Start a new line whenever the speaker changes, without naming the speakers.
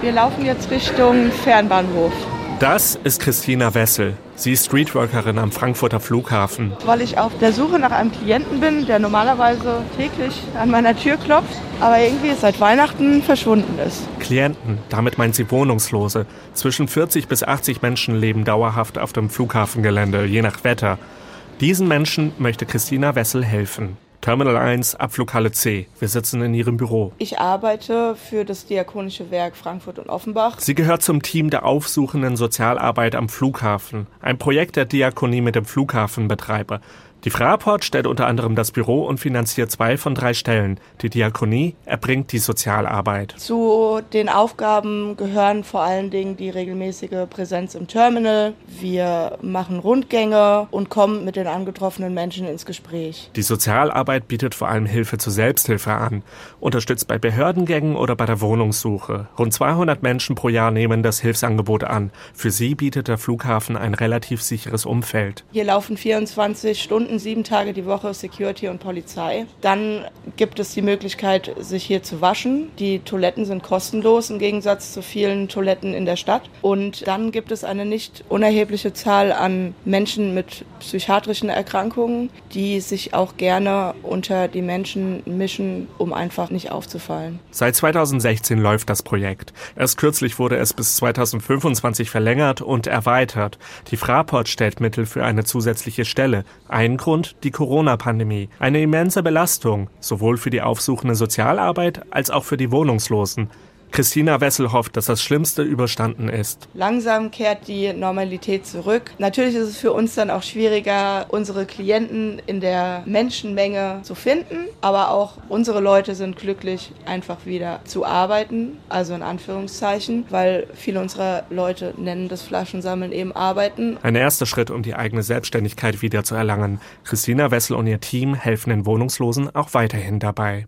Wir laufen jetzt Richtung Fernbahnhof.
Das ist Christina Wessel. Sie ist Streetworkerin am Frankfurter Flughafen.
Weil ich auf der Suche nach einem Klienten bin, der normalerweise täglich an meiner Tür klopft, aber irgendwie seit Weihnachten verschwunden ist.
Klienten, damit meint sie Wohnungslose. Zwischen 40 bis 80 Menschen leben dauerhaft auf dem Flughafengelände, je nach Wetter. Diesen Menschen möchte Christina Wessel helfen. Terminal 1, Abflughalle C. Wir sitzen in ihrem Büro.
Ich arbeite für das Diakonische Werk Frankfurt und Offenbach.
Sie gehört zum Team der aufsuchenden Sozialarbeit am Flughafen, ein Projekt der Diakonie mit dem Flughafenbetreiber. Die Fraport stellt unter anderem das Büro und finanziert zwei von drei Stellen. Die Diakonie erbringt die Sozialarbeit.
Zu den Aufgaben gehören vor allen Dingen die regelmäßige Präsenz im Terminal. Wir machen Rundgänge und kommen mit den angetroffenen Menschen ins Gespräch.
Die Sozialarbeit bietet vor allem Hilfe zur Selbsthilfe an, unterstützt bei Behördengängen oder bei der Wohnungssuche. Rund 200 Menschen pro Jahr nehmen das Hilfsangebot an. Für sie bietet der Flughafen ein relativ sicheres Umfeld.
Hier laufen 24 Stunden Stunden, sieben Tage die Woche Security und Polizei. Dann gibt es die Möglichkeit, sich hier zu waschen. Die Toiletten sind kostenlos im Gegensatz zu vielen Toiletten in der Stadt. Und dann gibt es eine nicht unerhebliche Zahl an Menschen mit psychiatrischen Erkrankungen, die sich auch gerne unter die Menschen mischen, um einfach nicht aufzufallen.
Seit 2016 läuft das Projekt. Erst kürzlich wurde es bis 2025 verlängert und erweitert. Die Fraport stellt Mittel für eine zusätzliche Stelle. Ein Grund die Corona-Pandemie. Eine immense Belastung, sowohl für die aufsuchende Sozialarbeit als auch für die Wohnungslosen. Christina Wessel hofft, dass das Schlimmste überstanden ist.
Langsam kehrt die Normalität zurück. Natürlich ist es für uns dann auch schwieriger, unsere Klienten in der Menschenmenge zu finden, aber auch unsere Leute sind glücklich, einfach wieder zu arbeiten, also in Anführungszeichen, weil viele unserer Leute nennen das Flaschensammeln eben Arbeiten.
Ein erster Schritt, um die eigene Selbstständigkeit wieder zu erlangen. Christina Wessel und ihr Team helfen den Wohnungslosen auch weiterhin dabei.